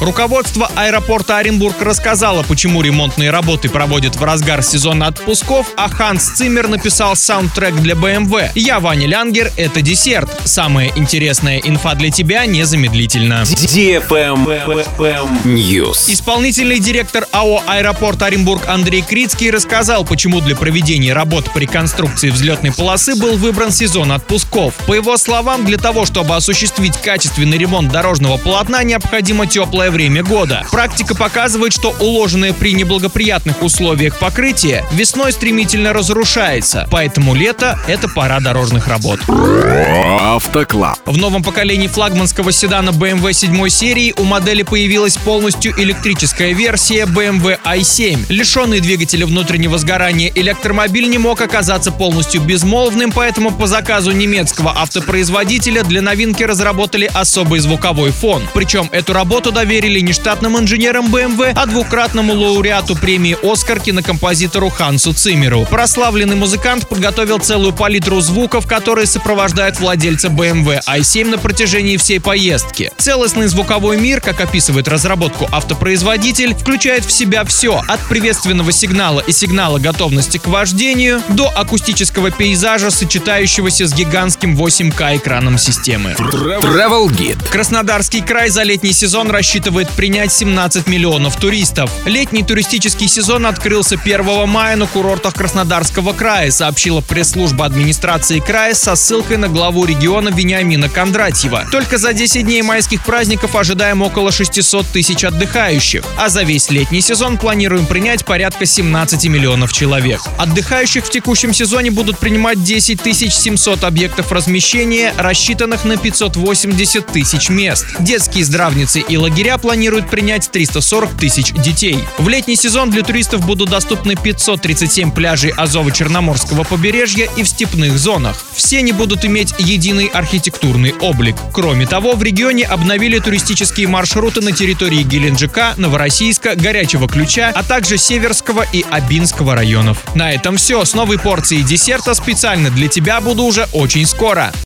Руководство аэропорта Оренбург рассказало, почему ремонтные работы проводят в разгар сезона отпусков, а Ханс Циммер написал саундтрек для BMW. Я Ваня Лянгер, это десерт. Самая интересная инфа для тебя незамедлительно. News. Исполнительный директор АО «Аэропорт Оренбург» Андрей Крицкий рассказал, почему для проведения работ по реконструкции взлетной полосы был выбран сезон отпусков. По его словам, для того, чтобы осуществить качественный ремонт дорожного полотна, необходимо теплое время года. Практика показывает, что уложенное при неблагоприятных условиях покрытие весной стремительно разрушается, поэтому лето — это пора дорожных работ. Автоклаб. В новом поколении флагманского седана BMW 7 серии у модели появилась полностью электрическая версия BMW i7. Лишенный двигателя внутреннего сгорания электромобиль не мог оказаться полностью безмолвным, поэтому по заказу немецкого автопроизводителя для новинки разработали особый звуковой фон. Причем эту работу доверили не штатным инженерам BMW, а двукратному лауреату премии «Оскар» кинокомпозитору Хансу Циммеру. Прославленный музыкант подготовил целую палитру звуков, которые сопровождают владельца BMW i7 на протяжении всей поездки. Целостный звуковой мир, как описывает разработку автопроизводитель, включает в себя все от приветственного сигнала и сигнала готовности к вождению до акустического пейзажа, сочетающегося с гигантским 8К экраном системы. Travel Guide. Краснодарский край за летний сезон рассчитывает принять 17 миллионов туристов. Летний туристический сезон открылся 1 мая на курортах Краснодарского края, сообщила пресс-служба администрации края со ссылкой на главу региона Вениамина Кондратьева. Только за 10 дней майских праздников ожидаем около 600 тысяч отдыхающих, а за весь летний сезон планируем принять порядка 17 миллионов человек. Отдыхающих в текущем сезоне будут принимать 10 700 объектов размещения, рассчитанных на 580 тысяч мест. Детские здравницы и лагеря планируют принять 340 тысяч детей. В летний сезон для туристов будут доступны 537 пляжей Азово-Черноморского побережья и в степных зонах. Все они будут иметь единый архитектурный облик. Кроме того, в регионе обновили туристические маршруты на территории Геленджика, Новороссийска, Горячего Ключа, а также Северского и Абинского районов. На этом все. С новой порцией десерта специально для тебя буду уже очень скоро.